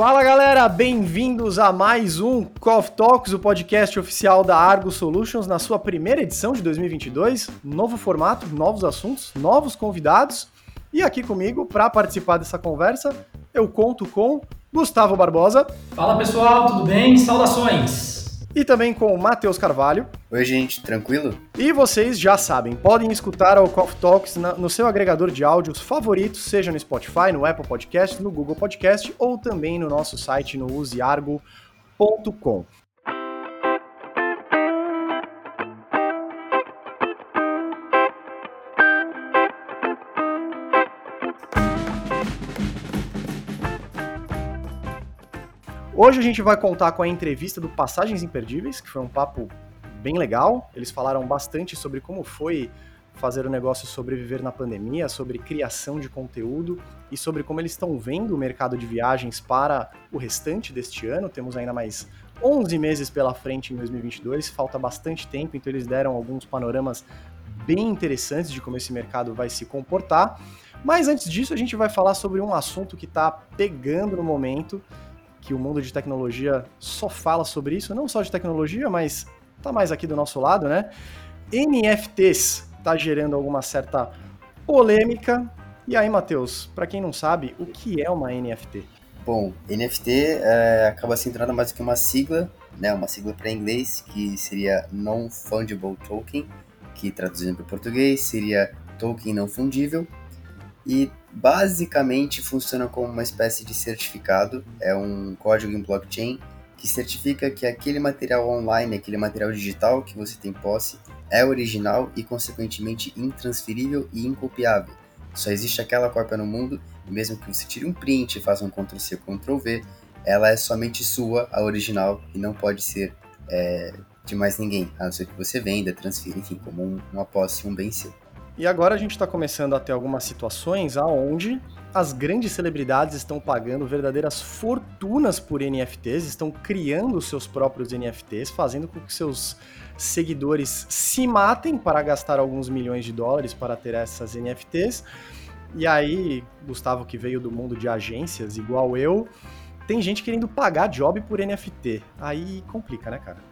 Fala galera, bem-vindos a mais um Coffee Talks, o podcast oficial da Argo Solutions, na sua primeira edição de 2022. Novo formato, novos assuntos, novos convidados. E aqui comigo, para participar dessa conversa, eu conto com Gustavo Barbosa. Fala pessoal, tudo bem? Saudações! E também com Matheus Carvalho. Oi, gente, tranquilo? E vocês já sabem, podem escutar o Coffee Talks na, no seu agregador de áudios favorito, seja no Spotify, no Apple Podcast, no Google Podcast ou também no nosso site no useargo.com. Hoje a gente vai contar com a entrevista do Passagens Imperdíveis, que foi um papo bem legal. Eles falaram bastante sobre como foi fazer o negócio sobreviver na pandemia, sobre criação de conteúdo e sobre como eles estão vendo o mercado de viagens para o restante deste ano. Temos ainda mais 11 meses pela frente em 2022, falta bastante tempo, então eles deram alguns panoramas bem interessantes de como esse mercado vai se comportar. Mas antes disso, a gente vai falar sobre um assunto que está pegando no momento que o mundo de tecnologia só fala sobre isso, não só de tecnologia, mas tá mais aqui do nosso lado, né? NFTs tá gerando alguma certa polêmica. E aí, Matheus, para quem não sabe, o que é uma NFT? Bom, NFT é, acaba se entrando mais do que uma sigla, né? Uma sigla para inglês que seria Non-Fungible Token, que traduzindo para português seria token não fundível. E basicamente funciona como uma espécie de certificado, é um código em blockchain que certifica que aquele material online, aquele material digital que você tem posse, é original e consequentemente intransferível e incopiável. Só existe aquela cópia no mundo e mesmo que você tire um print e faça um Ctrl+C, Ctrl+V, ela é somente sua, a original, e não pode ser é, de mais ninguém, a não ser que você venda, transfira, enfim, como um, uma posse, um bem seu. E agora a gente está começando a ter algumas situações aonde as grandes celebridades estão pagando verdadeiras fortunas por NFTs, estão criando seus próprios NFTs, fazendo com que seus seguidores se matem para gastar alguns milhões de dólares para ter essas NFTs. E aí, Gustavo, que veio do mundo de agências, igual eu, tem gente querendo pagar job por NFT. Aí complica, né, cara?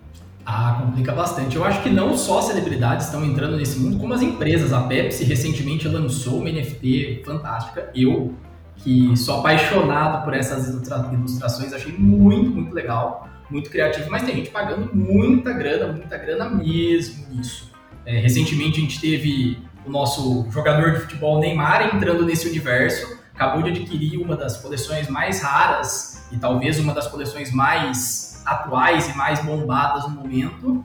Ah, complica bastante. Eu acho que não só celebridades estão entrando nesse mundo, como as empresas. A Pepsi recentemente lançou uma NFT fantástica. Eu, que sou apaixonado por essas ilustrações, achei muito, muito legal, muito criativo. Mas tem gente pagando muita grana, muita grana mesmo nisso. É, recentemente a gente teve o nosso jogador de futebol Neymar entrando nesse universo. Acabou de adquirir uma das coleções mais raras e talvez uma das coleções mais atuais e mais bombadas no momento.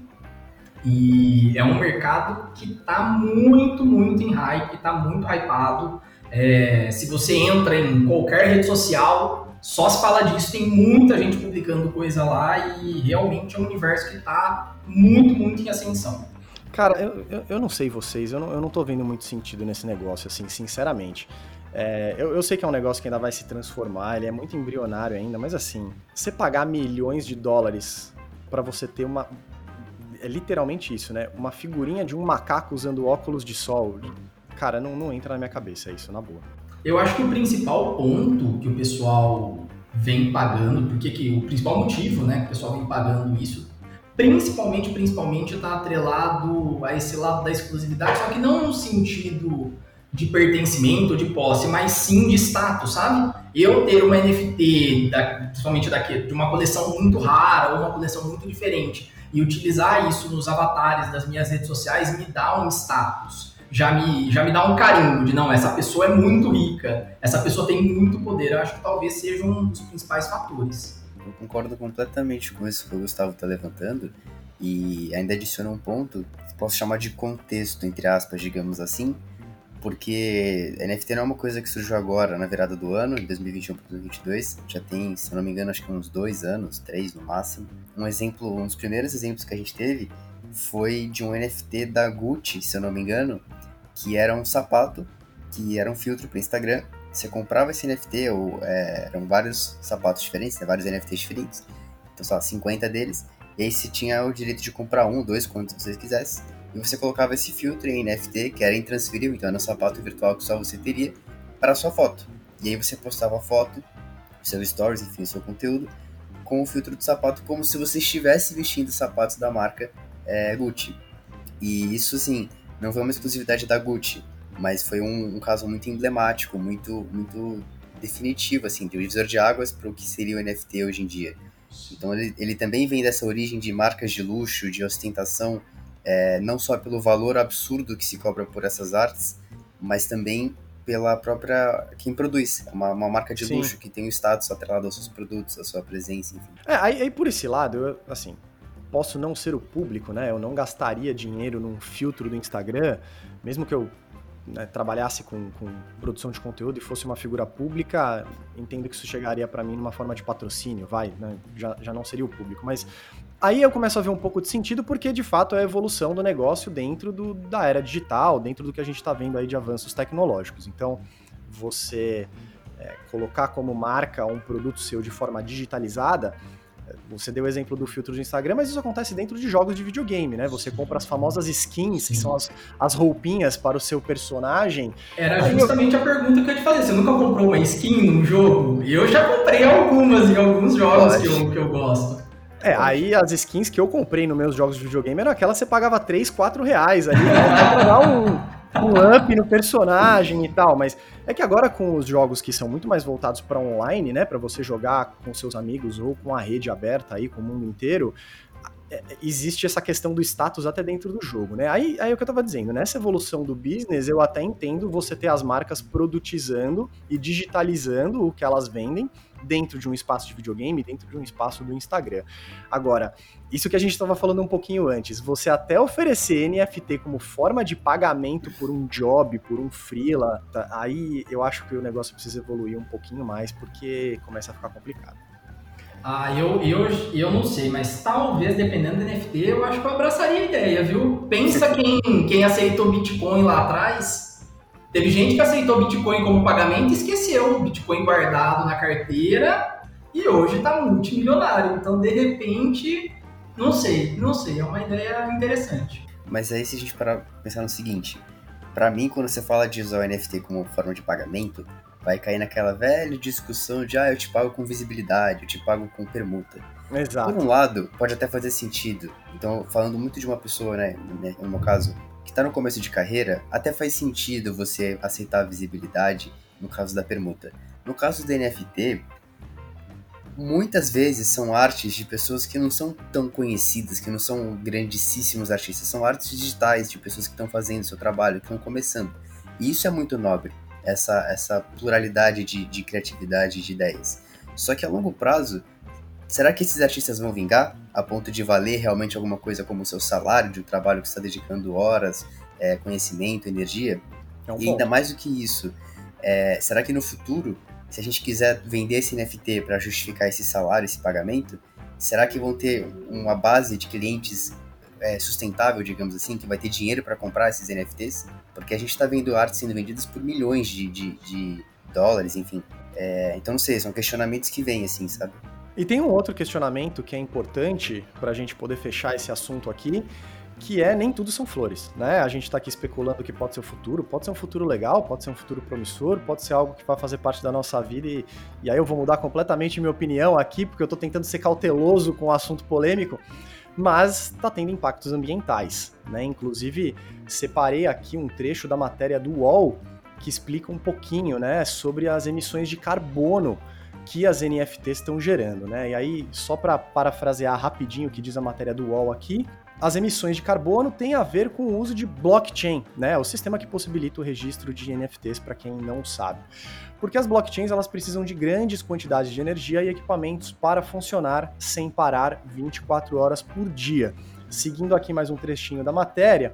E é um mercado que está muito, muito em hype, está muito hypado. É, se você entra em qualquer rede social, só se fala disso, tem muita gente publicando coisa lá e realmente é um universo que está muito, muito em ascensão. Cara, eu, eu, eu, não sei vocês, eu não, eu não tô vendo muito sentido nesse negócio, assim, sinceramente. É, eu, eu, sei que é um negócio que ainda vai se transformar, ele é muito embrionário ainda, mas assim, você pagar milhões de dólares para você ter uma. É literalmente isso, né? Uma figurinha de um macaco usando óculos de sol. Cara, não, não entra na minha cabeça isso, na boa. Eu acho que o principal ponto que o pessoal vem pagando, porque que o principal motivo, né, que o pessoal vem pagando isso, principalmente, principalmente está atrelado a esse lado da exclusividade, só que não no sentido de pertencimento, de posse, mas sim de status, sabe? Eu ter uma NFT, da, principalmente daqui, de uma coleção muito rara ou uma coleção muito diferente, e utilizar isso nos avatares das minhas redes sociais me dá um status. Já me, já me dá um carinho de não, essa pessoa é muito rica, essa pessoa tem muito poder. Eu acho que talvez seja um dos principais fatores. Eu concordo completamente com isso que o Gustavo está levantando e ainda adiciona um ponto, posso chamar de contexto, entre aspas, digamos assim, porque NFT não é uma coisa que surgiu agora, na virada do ano, em 2021 para 2022. Já tem, se eu não me engano, acho que uns dois anos, três no máximo. Um exemplo, um dos primeiros exemplos que a gente teve foi de um NFT da Gucci, se eu não me engano, que era um sapato, que era um filtro para Instagram. Você comprava esse NFT, ou é, eram vários sapatos diferentes, né, vários NFTs diferentes. Então, sei lá, 50 deles. E aí você tinha o direito de comprar um, dois, quantos você quisesse e você colocava esse filtro em NFT, que era intransferível, então era um sapato virtual que só você teria, para a sua foto. E aí você postava a foto seu stories, enfim, seu conteúdo, com o filtro do sapato, como se você estivesse vestindo sapatos da marca é, Gucci. E isso, assim, não foi uma exclusividade da Gucci, mas foi um, um caso muito emblemático, muito, muito definitivo, assim, de um divisor de águas para o que seria o NFT hoje em dia. Então ele, ele também vem dessa origem de marcas de luxo, de ostentação, é, não só pelo valor absurdo que se cobra por essas artes, mas também pela própria quem produz, uma, uma marca de Sim. luxo que tem o status atrelado aos seus produtos, à sua presença, enfim. É, aí, aí por esse lado, eu, assim, posso não ser o público, né? Eu não gastaria dinheiro num filtro do Instagram, mesmo que eu né, trabalhasse com, com, produção de conteúdo e fosse uma figura pública, entendo que isso chegaria para mim numa forma de patrocínio, vai, né, já, já não seria o público. Mas aí eu começo a ver um pouco de sentido, porque de fato é a evolução do negócio dentro do, da era digital, dentro do que a gente está vendo aí de avanços tecnológicos. Então, você é, colocar como marca um produto seu de forma digitalizada você deu o exemplo do filtro do Instagram, mas isso acontece dentro de jogos de videogame, né? Você compra as famosas skins, que são as, as roupinhas para o seu personagem. Era justamente eu... a pergunta que eu te falei. Você nunca comprou uma skin num jogo? Eu já comprei algumas em alguns jogos que eu, que eu gosto. É, aí as skins que eu comprei nos meus jogos de videogame eram aquelas que você pagava 3, 4 reais ali, né? pra dar um, um up no personagem e tal, mas é que agora com os jogos que são muito mais voltados para online, né, para você jogar com seus amigos ou com a rede aberta aí com o mundo inteiro, é, existe essa questão do status até dentro do jogo, né? Aí, aí é o que eu tava dizendo, nessa evolução do business, eu até entendo você ter as marcas produtizando e digitalizando o que elas vendem dentro de um espaço de videogame, dentro de um espaço do Instagram. Agora, isso que a gente estava falando um pouquinho antes, você até oferecer NFT como forma de pagamento por um job, por um freela, tá, aí eu acho que o negócio precisa evoluir um pouquinho mais, porque começa a ficar complicado. Ah, eu, eu, eu não sei, mas talvez, dependendo do NFT, eu acho que eu abraçaria a ideia, viu? Pensa quem, quem aceitou Bitcoin lá atrás. Teve gente que aceitou Bitcoin como pagamento e esqueceu o Bitcoin guardado na carteira e hoje está multimilionário. Então, de repente, não sei, não sei, é uma ideia interessante. Mas aí se a gente parar pensar no seguinte, para mim, quando você fala de usar o NFT como forma de pagamento, vai cair naquela velha discussão de ah, eu te pago com visibilidade, eu te pago com permuta. Exato. Por um lado, pode até fazer sentido. Então, falando muito de uma pessoa, né, né no meu caso, que está no começo de carreira, até faz sentido você aceitar a visibilidade no caso da permuta. No caso do NFT, muitas vezes são artes de pessoas que não são tão conhecidas, que não são grandíssimos artistas, são artes digitais de pessoas que estão fazendo seu trabalho, que estão começando. E isso é muito nobre essa, essa pluralidade de, de criatividade de ideias. Só que a longo prazo, será que esses artistas vão vingar a ponto de valer realmente alguma coisa como o seu salário de um trabalho que está dedicando horas, é, conhecimento, energia? É um e ainda mais do que isso, é, será que no futuro, se a gente quiser vender esse NFT para justificar esse salário, esse pagamento, será que vão ter uma base de clientes é, sustentável, digamos assim, que vai ter dinheiro para comprar esses NFTs, porque a gente está vendo artes sendo vendidas por milhões de, de, de dólares, enfim. É, então, não sei, são questionamentos que vêm, assim, sabe? E tem um outro questionamento que é importante para a gente poder fechar esse assunto aqui, que é nem tudo são flores, né? A gente está aqui especulando que pode ser o futuro, pode ser um futuro legal, pode ser um futuro promissor, pode ser algo que vai fazer parte da nossa vida e, e aí eu vou mudar completamente minha opinião aqui, porque eu estou tentando ser cauteloso com o assunto polêmico, mas está tendo impactos ambientais. Né? Inclusive, separei aqui um trecho da matéria do UOL que explica um pouquinho né, sobre as emissões de carbono que as NFTs estão gerando. Né? E aí, só para parafrasear rapidinho o que diz a matéria do UOL aqui, as emissões de carbono têm a ver com o uso de blockchain, né? O sistema que possibilita o registro de NFTs para quem não sabe. Porque as blockchains elas precisam de grandes quantidades de energia e equipamentos para funcionar sem parar 24 horas por dia. Seguindo aqui mais um trechinho da matéria,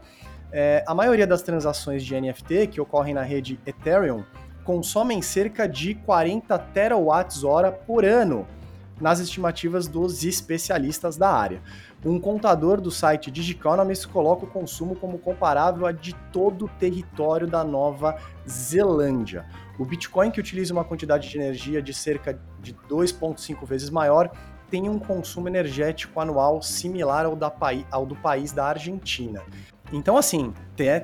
é, a maioria das transações de NFT que ocorrem na rede Ethereum consomem cerca de 40 terawatts-hora por ano, nas estimativas dos especialistas da área. Um contador do site Digiconomist coloca o consumo como comparável a de todo o território da Nova Zelândia. O Bitcoin, que utiliza uma quantidade de energia de cerca de 2,5 vezes maior, tem um consumo energético anual similar ao, ao do país da Argentina. Então, assim,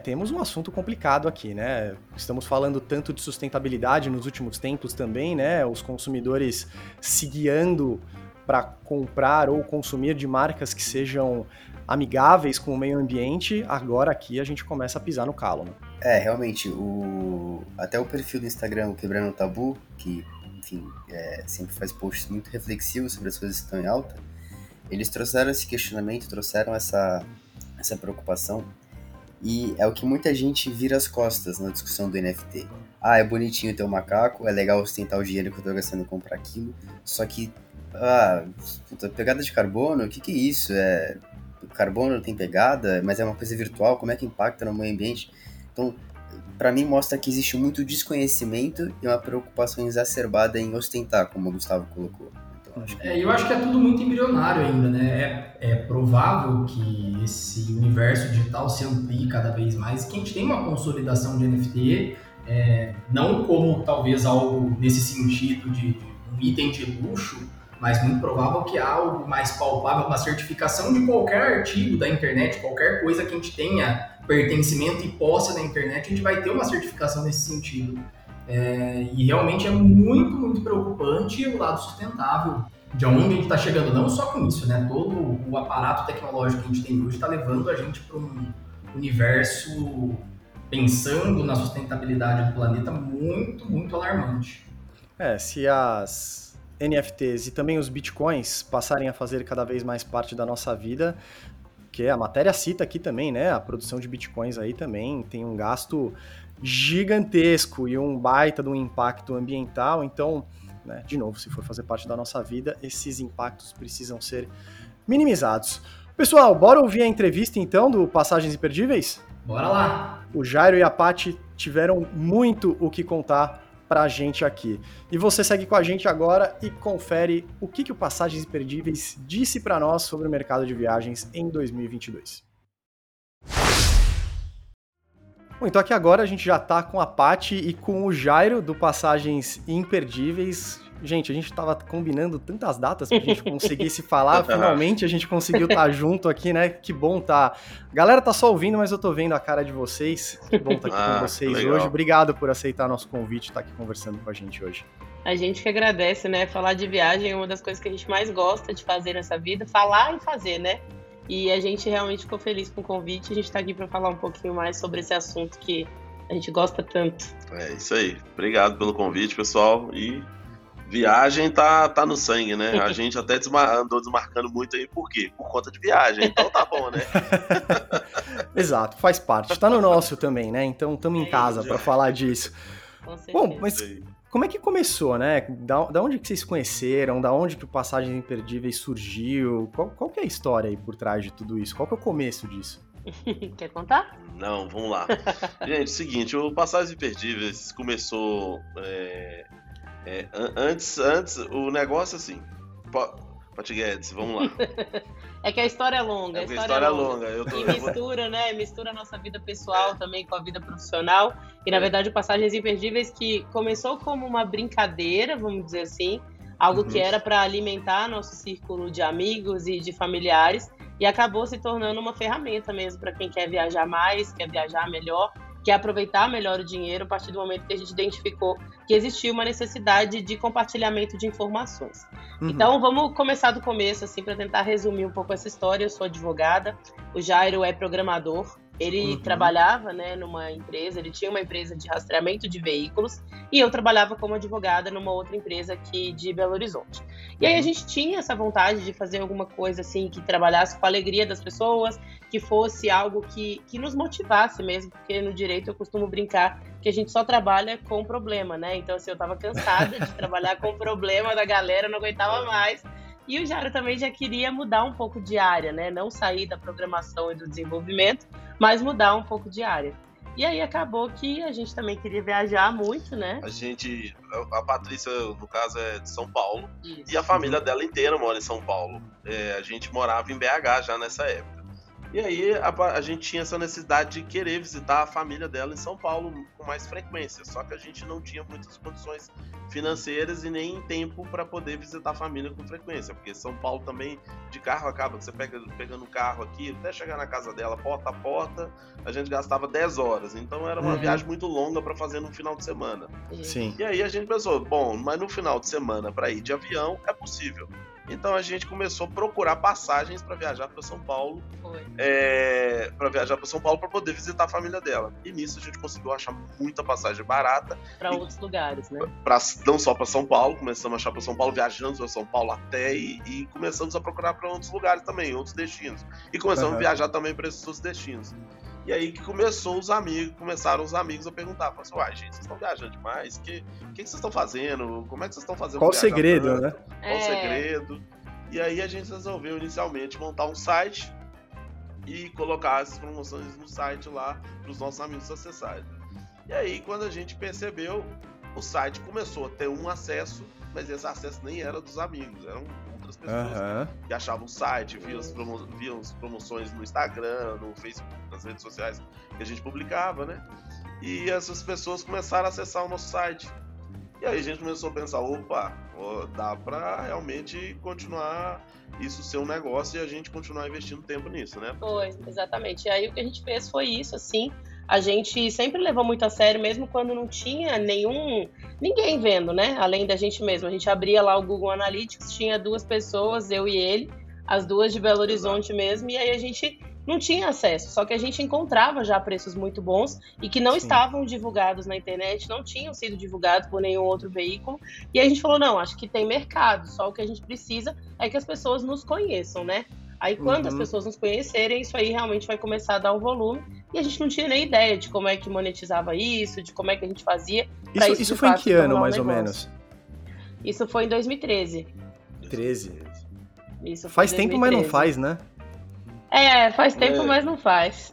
temos um assunto complicado aqui, né? Estamos falando tanto de sustentabilidade nos últimos tempos também, né? Os consumidores se guiando para comprar ou consumir de marcas que sejam amigáveis com o meio ambiente, agora aqui a gente começa a pisar no calo. Né? É, realmente, o... até o perfil do Instagram, o Quebrando o Tabu, que, enfim, é, sempre faz posts muito reflexivos sobre as coisas que estão em alta, eles trouxeram esse questionamento, trouxeram essa, essa preocupação, e é o que muita gente vira as costas na discussão do NFT. Ah, é bonitinho ter um macaco, é legal ostentar o dinheiro que eu tô gastando em comprar aquilo, só que ah, puta, pegada de carbono, o que, que é isso? É, carbono tem pegada, mas é uma coisa virtual, como é que impacta no meio ambiente? Então, para mim mostra que existe muito desconhecimento e uma preocupação exacerbada em ostentar, como o Gustavo colocou. É, eu acho que é tudo muito embrionário ainda, né? É, é, provável que esse universo digital se amplie cada vez mais, que a gente tem uma consolidação de NFT, é, não como talvez algo nesse sentido de, de um item de luxo, mas muito provável que algo mais palpável, uma certificação de qualquer artigo da internet, qualquer coisa que a gente tenha pertencimento e posse na internet, a gente vai ter uma certificação nesse sentido. É, e realmente é muito, muito preocupante o lado sustentável de onde a gente está chegando, não só com isso, né? Todo o aparato tecnológico que a gente tem hoje está levando a gente para um universo pensando na sustentabilidade do planeta muito, muito alarmante. É, se as NFTs e também os bitcoins passarem a fazer cada vez mais parte da nossa vida, que a matéria cita aqui também, né? A produção de bitcoins aí também tem um gasto gigantesco e um baita de um impacto ambiental. Então, né, de novo, se for fazer parte da nossa vida, esses impactos precisam ser minimizados. Pessoal, bora ouvir a entrevista então do Passagens Imperdíveis? Bora lá! O Jairo e a Paty tiveram muito o que contar pra gente aqui. E você segue com a gente agora e confere o que, que o Passagens Imperdíveis disse para nós sobre o mercado de viagens em 2022. Bom, então aqui agora a gente já está com a Pati e com o Jairo do Passagens Imperdíveis. Gente, a gente estava combinando tantas datas pra gente conseguir se falar, finalmente a gente conseguiu estar tá junto aqui, né? Que bom tá. A galera tá só ouvindo, mas eu tô vendo a cara de vocês. Que bom estar tá aqui ah, com vocês hoje. Obrigado por aceitar nosso convite, estar tá aqui conversando com a gente hoje. A gente que agradece, né? Falar de viagem é uma das coisas que a gente mais gosta de fazer nessa vida, falar e fazer, né? E a gente realmente ficou feliz com o convite. A gente está aqui para falar um pouquinho mais sobre esse assunto que a gente gosta tanto. É isso aí. Obrigado pelo convite, pessoal. E viagem tá, tá no sangue, né? A gente até desmar, andou desmarcando muito aí, por quê? Por conta de viagem, então tá bom, né? Exato, faz parte. Tá no nosso também, né? Então estamos em é casa para falar disso. Bom, mas como é que começou, né? Da, da onde que vocês conheceram? Da onde que o Passagens Imperdíveis surgiu? Qual, qual que é a história aí por trás de tudo isso? Qual que é o começo disso? Quer contar? Não, vamos lá. Gente, seguinte, o Passagens Imperdíveis começou... É, é, antes, antes, o negócio assim... Pati Guedes, vamos lá. É que a história é longa. É a história, história é longa. longa. Tô... E mistura, né? Mistura a nossa vida pessoal é. também com a vida profissional. E, na é. verdade, o Passagens Imperdíveis que começou como uma brincadeira, vamos dizer assim. Algo uhum. que era para alimentar nosso círculo de amigos e de familiares. E acabou se tornando uma ferramenta mesmo para quem quer viajar mais, quer viajar melhor que é aproveitar melhor o dinheiro a partir do momento que a gente identificou que existia uma necessidade de compartilhamento de informações. Uhum. Então, vamos começar do começo, assim, para tentar resumir um pouco essa história. Eu sou advogada, o Jairo é programador, ele uhum. trabalhava né, numa empresa, ele tinha uma empresa de rastreamento de veículos e eu trabalhava como advogada numa outra empresa aqui de Belo Horizonte. E aí a uhum. gente tinha essa vontade de fazer alguma coisa assim que trabalhasse com a alegria das pessoas, que fosse algo que, que nos motivasse mesmo, porque no direito eu costumo brincar que a gente só trabalha com problema, né? Então assim, eu tava cansada de trabalhar com problema da galera, não aguentava mais. E o Jairo também já queria mudar um pouco de área, né? Não sair da programação e do desenvolvimento, mas mudar um pouco de área. E aí acabou que a gente também queria viajar muito, né? A gente. A Patrícia, no caso, é de São Paulo. Isso. E a família dela inteira mora em São Paulo. É, a gente morava em BH já nessa época. E aí a, a, gente tinha essa necessidade de querer visitar a família dela em São Paulo com mais frequência. Só que a gente não tinha muitas condições financeiras e nem tempo para poder visitar a família com frequência. Porque São Paulo também de carro acaba, você pega pegando um carro aqui, até chegar na casa dela, porta a porta, a gente gastava 10 horas. Então era uma uhum. viagem muito longa para fazer no final de semana. Sim. E aí a gente pensou, bom, mas no final de semana para ir de avião é possível. Então a gente começou a procurar passagens para viajar para São Paulo, é, para viajar para São Paulo para poder visitar a família dela. E nisso a gente conseguiu achar muita passagem barata para outros lugares, né? Pra, não só para São Paulo, começamos a achar para São Paulo, viajando para São Paulo até e, e começamos a procurar para outros lugares também, outros destinos. E começamos uhum. a viajar também para esses outros destinos. E aí que começou os amigos, começaram os amigos a perguntar, falaram assim, uai, gente, vocês estão viajando demais? O que, que, que, vocês estão fazendo? Como é que vocês estão fazendo? Qual o segredo, tanto? né? Qual o é... segredo? E aí a gente resolveu inicialmente montar um site e colocar essas promoções no site lá para os nossos amigos acessarem. E aí, quando a gente percebeu, o site começou a ter um acesso, mas esse acesso nem era dos amigos, eram outras pessoas uhum. que achavam o site, viam as, promo viam as promoções no Instagram, no Facebook, nas redes sociais que a gente publicava, né? E essas pessoas começaram a acessar o nosso site. E aí a gente começou a pensar, opa, dá para realmente continuar isso ser um negócio e a gente continuar investindo tempo nisso, né? Foi, exatamente. E aí o que a gente fez foi isso, assim, a gente sempre levou muito a sério, mesmo quando não tinha nenhum ninguém vendo, né? Além da gente mesmo. A gente abria lá o Google Analytics, tinha duas pessoas, eu e ele, as duas de Belo Horizonte mesmo, e aí a gente não tinha acesso, só que a gente encontrava já preços muito bons e que não Sim. estavam divulgados na internet, não tinham sido divulgados por nenhum outro veículo. E a gente falou: não, acho que tem mercado, só o que a gente precisa é que as pessoas nos conheçam, né? Aí, quando uhum. as pessoas nos conhecerem, isso aí realmente vai começar a dar um volume. E a gente não tinha nem ideia de como é que monetizava isso, de como é que a gente fazia. Isso, isso, isso foi em que ano, mais ou menos? Isso foi em 2013. 13. Isso faz tempo, mas não faz, né? É, faz tempo, é. mas não faz.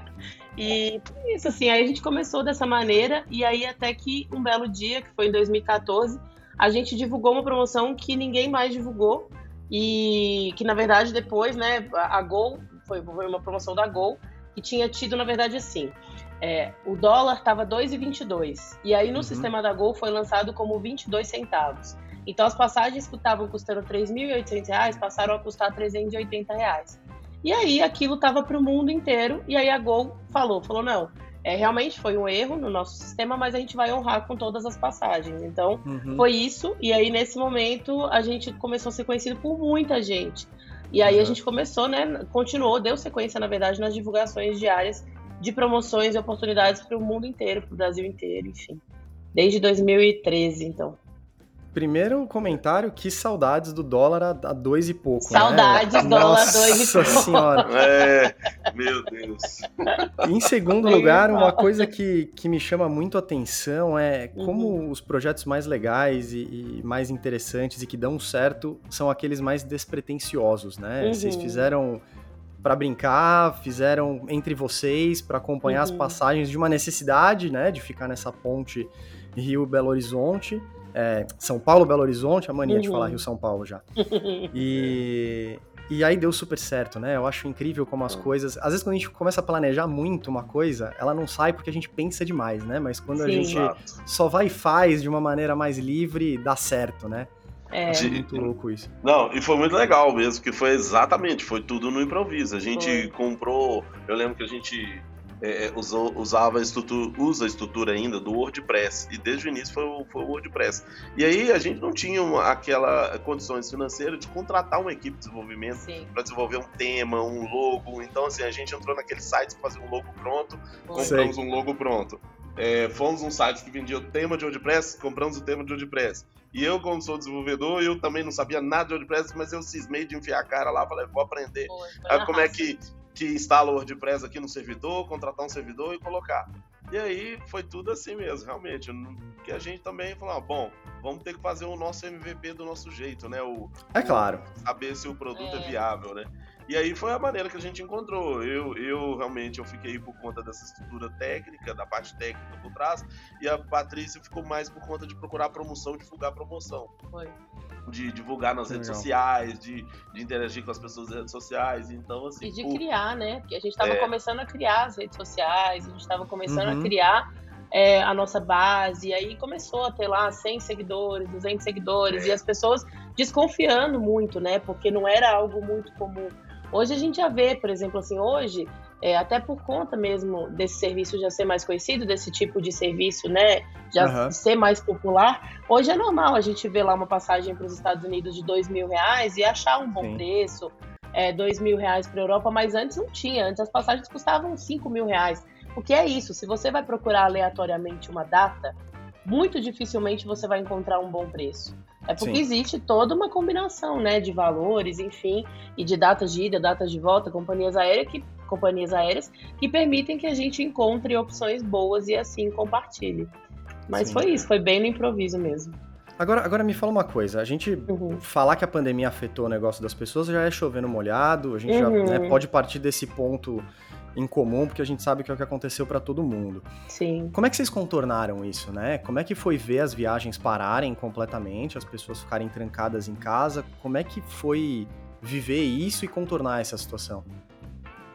e isso, assim, aí a gente começou dessa maneira, e aí até que um belo dia, que foi em 2014, a gente divulgou uma promoção que ninguém mais divulgou, e que na verdade depois, né, a Gol, foi, foi uma promoção da Gol, que tinha tido, na verdade, assim. É, o dólar estava 2,22. E aí no uhum. sistema da Gol foi lançado como 22 centavos. Então as passagens que estavam custando 3.800 reais passaram a custar 380 reais. E aí aquilo estava para o mundo inteiro. E aí a Gol falou, falou não, é, realmente foi um erro no nosso sistema, mas a gente vai honrar com todas as passagens. Então, uhum. foi isso. E aí, nesse momento, a gente começou a ser conhecido por muita gente. E aí, uhum. a gente começou, né? Continuou, deu sequência, na verdade, nas divulgações diárias de promoções e oportunidades para o mundo inteiro, para o Brasil inteiro, enfim. Desde 2013, então. Primeiro comentário, que saudades do dólar a, a dois e pouco. Né? Saudades, né? dólar a dois e pouco. Nossa senhora. É, meu Deus. Em segundo lugar, uma coisa que, que me chama muito a atenção é como uhum. os projetos mais legais e, e, mais interessantes e que dão certo são aqueles mais despretensiosos, né? Uhum. Vocês fizeram para brincar, fizeram entre vocês para acompanhar uhum. as passagens de uma necessidade, né, de ficar nessa ponte Rio Belo Horizonte é, São Paulo, Belo Horizonte, a mania uhum. de falar Rio São Paulo já. E, e aí deu super certo, né? Eu acho incrível como as coisas. Às vezes, quando a gente começa a planejar muito uma coisa, ela não sai porque a gente pensa demais, né? Mas quando Sim, a gente exato. só vai e faz de uma maneira mais livre, dá certo, né? É. Acho muito louco isso. Não, e foi muito legal mesmo, que foi exatamente, foi tudo no improviso. A gente foi. comprou, eu lembro que a gente é, é, usou, usava a estrutura, usa a estrutura ainda do WordPress e desde o início foi o, foi o WordPress. E aí a gente não tinha uma, aquela condições financeiras de contratar uma equipe de desenvolvimento para desenvolver um tema, um logo. Então assim a gente entrou naquele site para fazer um logo pronto, compramos Sei. um logo pronto. É, fomos um site que vendia o tema de WordPress, compramos o tema de WordPress. E eu, como sou desenvolvedor, eu também não sabia nada de WordPress, mas eu cismei de enfiar a cara lá, falei, vou aprender. Foi, como é que que instala o WordPress aqui no servidor, contratar um servidor e colocar. E aí foi tudo assim mesmo, realmente. Que a gente também falou, ah, bom, vamos ter que fazer o nosso MVP do nosso jeito, né? O, é claro. O, saber se o produto é. é. viável, né? E aí foi a maneira que a gente encontrou. Eu, eu realmente eu fiquei por conta dessa estrutura técnica, da parte técnica por trás, e a Patrícia ficou mais por conta de procurar promoção, divulgar promoção. Foi. De divulgar nas redes Legal. sociais, de, de interagir com as pessoas nas redes sociais. Então, assim. E de criar, né? Porque a gente estava É. começando a criar as redes sociais, a gente estava começando Uhum. a criar é, a nossa base, e aí começou a ter lá 100 seguidores, 200 seguidores, É. e as pessoas desconfiando muito, né? Porque não era algo muito comum. Hoje a gente já vê, por exemplo, assim, hoje, é, até por conta mesmo desse serviço já ser mais conhecido, desse tipo de serviço, né? Já Aham. ser mais popular, hoje é normal a gente ver lá uma passagem para os Estados Unidos de dois mil reais e achar um bom Sim. preço, é, dois mil reais para a Europa, mas antes não tinha, antes as passagens custavam cinco mil reais. O que é isso? Se você vai procurar aleatoriamente uma data, muito dificilmente você vai encontrar um bom preço. É porque Sim. existe toda uma combinação, né, de valores, enfim, e de datas de ida, datas de volta, companhias aéreas que companhias aéreas que permitem que a gente encontre opções boas e assim compartilhe. Mas Sim. foi isso, foi bem no improviso mesmo. Agora, agora me fala uma coisa, a gente Uhum. falar que a pandemia afetou o negócio das pessoas já é chovendo molhado, a gente já Uhum. né, pode partir desse ponto em comum, porque a gente sabe que é o que aconteceu para todo mundo. Sim. Como é que vocês contornaram isso, né? Como é que foi ver as viagens pararem completamente, as pessoas ficarem trancadas em casa? Como é que foi viver isso e contornar essa situação?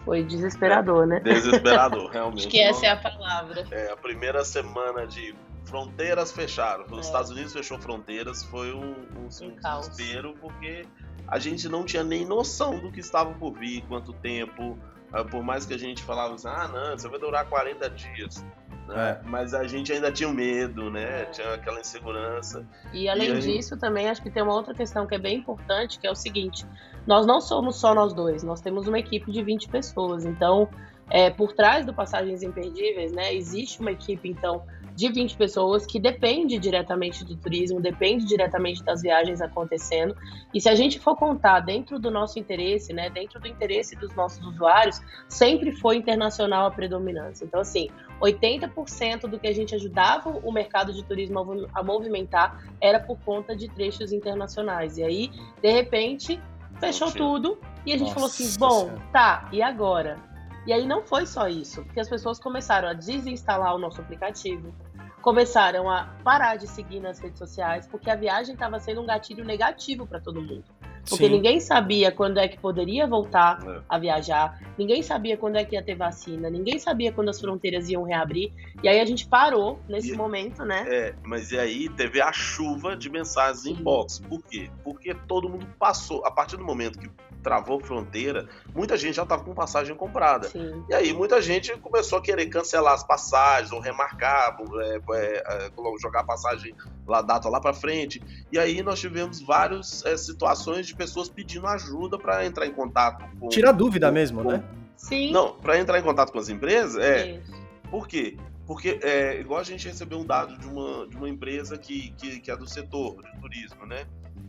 Foi desesperador, né? Desesperador, realmente. Acho que essa é a palavra. É, a primeira semana de fronteiras fecharam. Os É. Estados Unidos fechou fronteiras, foi um, um, Um caos. desespero, porque a gente não tinha nem noção do que estava por vir, quanto tempo. Ah, Por mais que a gente falava assim, ah, não, isso vai durar 40 dias. Né? Mas a gente ainda tinha medo, né? É. Tinha aquela insegurança. E além E disso, também acho que tem uma outra questão que é bem importante, que é o seguinte: nós não somos só nós dois, nós temos uma equipe de 20 pessoas. Então, é, por trás do Passagens Imperdíveis, né, existe uma equipe, então, de 20 pessoas que depende diretamente do turismo, depende diretamente das viagens acontecendo. E se a gente for contar dentro do nosso interesse, né, dentro do interesse dos nossos usuários, sempre foi internacional a predominância. Então, assim, 80% do que a gente ajudava o mercado de turismo a movi- a movimentar era por conta de trechos internacionais. E aí, de repente, fechou tinha. tudo e a gente falou assim: Nossa bom, tá, e agora? E aí não foi só isso, porque as pessoas começaram a desinstalar o nosso aplicativo, começaram a parar de seguir nas redes sociais, porque a viagem estava sendo um gatilho negativo para todo mundo. Porque Sim. ninguém sabia quando é que poderia voltar É. a viajar, ninguém sabia quando é que ia ter vacina, ninguém sabia quando as fronteiras iam reabrir. E aí a gente parou nesse E- momento, né? É, mas e aí teve a chuva de mensagens Sim. inbox. Por quê? Porque todo mundo passou. A partir do momento que travou fronteira, muita gente já estava com passagem comprada. Sim. E aí muita gente começou a querer cancelar as passagens ou remarcar, é, é, é, jogar a passagem lá, data lá para frente. E aí nós tivemos várias é, situações de pessoas pedindo ajuda para entrar em contato com. Tira dúvida mesmo, com- né? Sim. Não, para entrar em contato com as empresas, é. Isso. Por quê? Porque, é, igual a gente recebeu um dado de uma, de uma empresa que, que, que é do setor de turismo, né?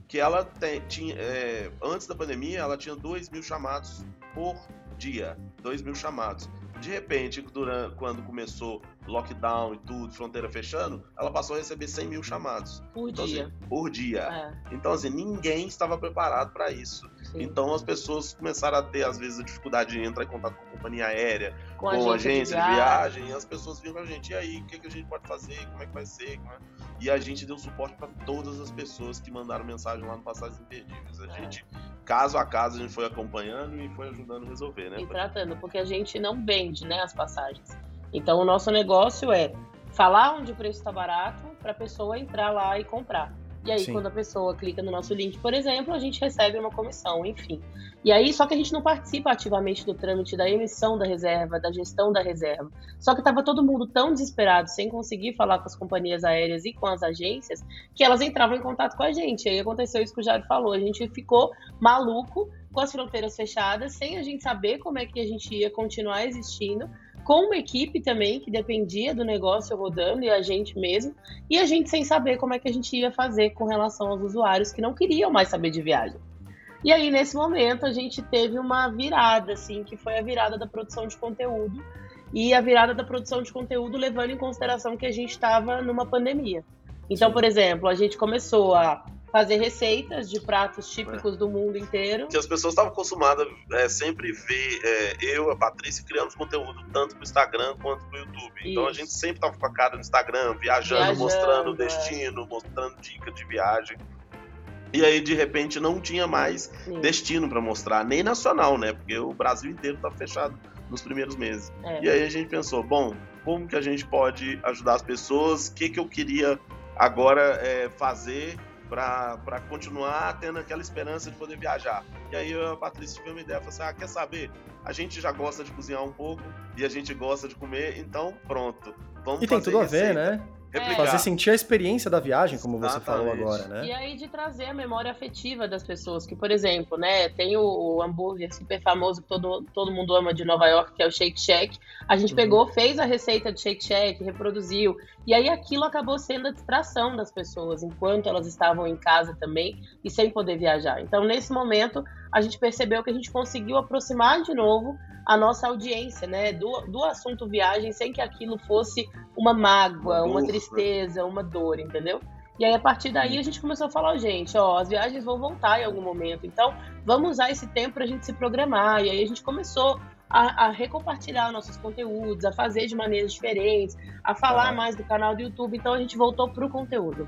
Que ela tinha, é, antes da pandemia, ela tinha 2 mil chamados por dia. 2 mil chamados. De repente, durante, quando começou lockdown e tudo, fronteira fechando, ela passou a receber 100 mil chamados Por Então, dia. assim, por dia. É, Então, assim, ninguém estava preparado para isso. sim. Então, as pessoas começaram a ter, às vezes, a dificuldade de entrar em contato com a companhia aérea, com, com agência agência de viagem, e as pessoas vinham com a gente, e aí, o que, que a gente pode fazer, como é que vai ser, é? e a gente deu suporte para todas as pessoas que mandaram mensagem lá no Passagens Imperdíveis. A É. gente, caso a caso, a gente foi acompanhando e foi ajudando a resolver, né? E tratando, porque a gente não vende, né, as passagens. Então o nosso negócio é falar onde o preço está barato para a pessoa entrar lá e comprar. E aí, Sim. quando a pessoa clica no nosso link, por exemplo, a gente recebe uma comissão, enfim. E aí, só que a gente não participa ativamente do trâmite da emissão da reserva, da gestão da reserva. Só que estava todo mundo tão desesperado, sem conseguir falar com as companhias aéreas e com as agências, que elas entravam em contato com a gente. E aí aconteceu isso que o Jair falou. A gente ficou maluco com as fronteiras fechadas, sem a gente saber como é que a gente ia continuar existindo, com uma equipe também que dependia do negócio rodando e a gente mesmo, e a gente sem saber como é que a gente ia fazer com relação aos usuários que não queriam mais saber de viagem. E aí, nesse momento, a gente teve uma virada, assim, que foi a virada da produção de conteúdo, e a virada da produção de conteúdo levando em consideração que a gente estava numa pandemia. Então, por exemplo, a gente começou a fazer receitas de pratos típicos do mundo inteiro. Que as pessoas estavam acostumadas a sempre ver é, eu, a Patrícia, criando conteúdo tanto pro Instagram quanto pro YouTube. Então a Isso. gente sempre tava com a cara no Instagram, viajando, Viajando, mostrando o é. destino, mostrando dica de viagem. E aí, de repente, não tinha mais Sim. destino para mostrar, nem nacional, né? Porque o Brasil inteiro tá fechado nos primeiros meses. É. E aí a gente pensou, bom, como que a gente pode ajudar as pessoas? O que, que eu queria agora é, fazer para continuar tendo aquela esperança de poder viajar. E aí a Patrícia teve uma ideia, falou assim, ah, quer saber? A gente já gosta de cozinhar um pouco e a gente gosta de comer, então pronto. Vamos e tem tudo a ver, né? Replicar. Fazer sentir a experiência da viagem, como Exatamente. você falou agora, né? E aí de trazer a memória afetiva das pessoas, que, por exemplo, né, tem o, o hambúrguer super famoso que todo, todo mundo ama de Nova York, que é o Shake Shack. A gente uhum. pegou, fez a receita de Shake Shack, reproduziu, e aí aquilo acabou sendo a distração das pessoas, enquanto elas estavam em casa também e sem poder viajar. Então, nesse momento, a gente percebeu que a gente conseguiu aproximar de novo a nossa audiência, né, do, do assunto viagem, sem que aquilo fosse uma mágoa, uma, uma tristeza, uma dor, entendeu? E aí, a partir daí, a gente começou a falar, gente, ó, as viagens vão voltar em algum momento, então vamos usar esse tempo para a gente se programar. E aí a gente começou a, a, recompartilhar nossos conteúdos, a fazer de maneiras diferentes, a falar mais do canal do YouTube. Então a gente voltou para o conteúdo.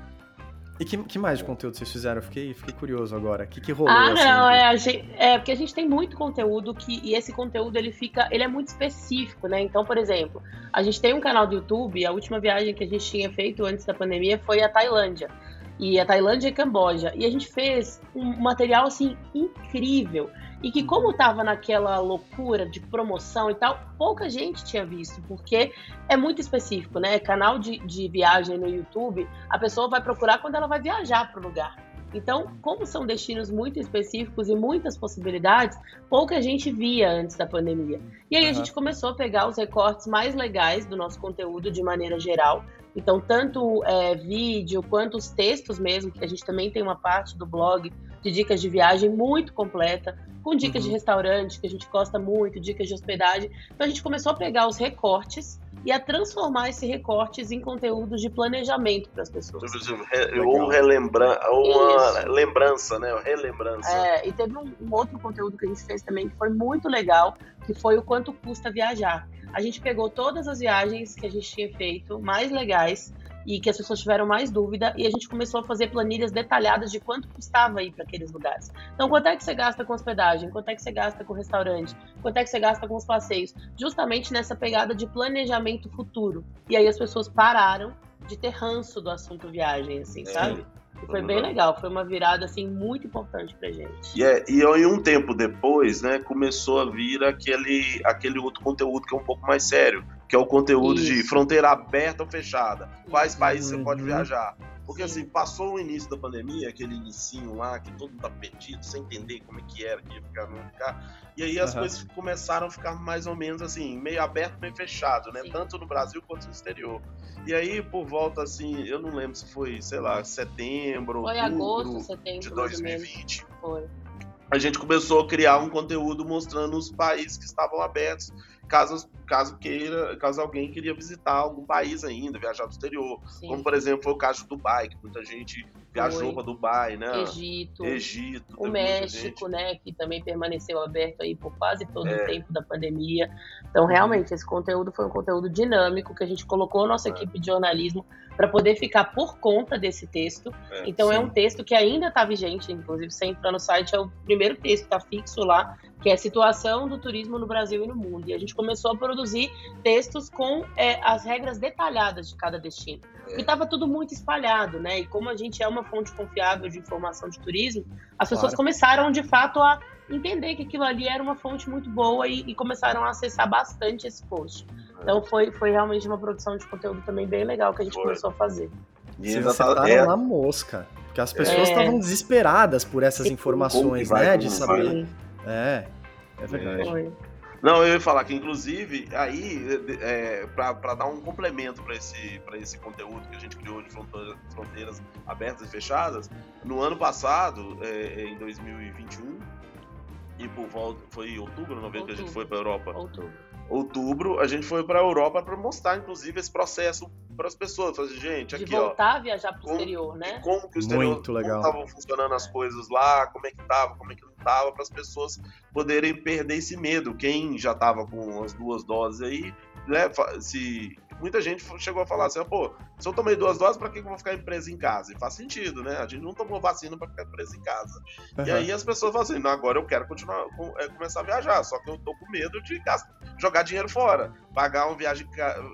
E que, que mais de conteúdo vocês fizeram? Eu fiquei, fiquei curioso agora. O que, que rolou? Ah, assim, não, é, gente, é, porque a gente tem muito conteúdo que, e esse conteúdo ele fica, ele é muito específico, né? Então, por exemplo, a gente tem um canal do YouTube, a última viagem que a gente tinha feito antes da pandemia foi a Tailândia. E a Tailândia e Camboja. E a gente fez um material, assim, incrível. E que, como estava naquela loucura de promoção e tal, pouca gente tinha visto, porque é muito específico, né? Canal de, de viagem no YouTube, a pessoa vai procurar quando ela vai viajar para o lugar. Então, como são destinos muito específicos e muitas possibilidades, pouca gente via antes da pandemia. E aí uhum. a gente começou a pegar os recortes mais legais do nosso conteúdo de maneira geral. Então, tanto é, vídeo quanto os textos mesmo, que a gente também tem uma parte do blog de dicas de viagem muito completa, com dicas uhum. de restaurante, que a gente gosta muito, dicas de hospedagem. Então a gente começou a pegar os recortes e a transformar esses recortes em conteúdos de planejamento para as pessoas. Ou relembra uma Isso. lembrança, né? Relembrança. É, e teve um, um, outro conteúdo que a gente fez também que foi muito legal, que foi o quanto custa viajar. A gente pegou todas as viagens que a gente tinha feito, mais legais, e que as pessoas tiveram mais dúvida e a gente começou a fazer planilhas detalhadas de quanto custava ir para aqueles lugares. Então, quanto é que você gasta com hospedagem? Quanto é que você gasta com restaurante? Quanto é que você gasta com os passeios? Justamente nessa pegada de planejamento futuro. E aí as pessoas pararam de ter ranço do assunto viagem, assim, sabe? E foi bem legal, foi uma virada assim muito importante pra gente. E, é, e aí, um tempo depois, né, começou a vir aquele, aquele outro conteúdo que é um pouco mais sério, que é o conteúdo Isso. de fronteira aberta ou fechada. Quais países uhum. você pode viajar? Porque assim, passou o início da pandemia, aquele inicinho lá, que todo mundo tá perdido, sem entender como é que era, que ia ficar, não ia ficar. E aí as uhum. coisas começaram a ficar mais ou menos assim, meio aberto, meio fechado, né? Sim. Tanto no Brasil quanto no exterior. E aí, por volta assim, eu não lembro se foi, sei lá, setembro, foi agosto, setembro de 2020. Foi. A gente começou a criar um conteúdo mostrando os países que estavam abertos caso, caso queira, caso alguém queria visitar algum país ainda, viajar do exterior. Sim. Como, por exemplo, foi o caso de Dubai, que muita gente viajou para Dubai, né? Egito. Egito. O México, né? Que também permaneceu aberto aí por quase todo é. o tempo da pandemia. Então, realmente, esse conteúdo foi um conteúdo dinâmico que a gente colocou a nossa é. equipe de jornalismo para poder ficar por conta desse texto. É, então, é sim. é um texto que ainda está vigente, inclusive, você entrar no site, é o primeiro texto, está fixo lá, que é a situação do turismo no Brasil e no mundo. E a gente começou a produzir textos com é, as regras detalhadas de cada destino. Porque estava tudo muito espalhado, né? E como a gente é uma fonte confiável de informação de turismo, as pessoas claro. começaram, de fato, a entender que aquilo ali era uma fonte muito boa e, e começaram a acessar bastante esse post. Então foi, foi realmente uma produção de conteúdo também bem legal que a gente foi. começou a fazer. E Vocês acertaram é... na mosca. Porque as pessoas estavam é... desesperadas por essas informações, né? De saber. É, é verdade. Foi. Não, eu ia falar que, inclusive, aí, é, para dar um complemento para esse, esse conteúdo que a gente criou de fronteiras abertas e fechadas, no ano passado, é, em 2021, e por volta, foi em outubro, não outubro. que a gente foi para a Europa? Outubro outubro, a gente foi para a Europa para mostrar, inclusive, esse processo para as pessoas. Fazer, gente, aqui, De voltar ó, a viajar para o exterior, né? Como que o exterior, Muito legal. estavam funcionando as coisas lá, como é que tava, como é que tava, para as pessoas poderem perder esse medo. Quem já estava com as duas doses aí, né, se muita gente chegou a falar assim, pô, se eu tomei duas doses, pra que eu vou ficar preso em casa? E faz sentido, né? A gente não tomou vacina pra ficar preso em casa. Uhum. E aí as pessoas falam assim, não, agora eu quero continuar, é, começar a viajar, só que eu tô com medo de gastar, jogar dinheiro fora. Pagar uma viagem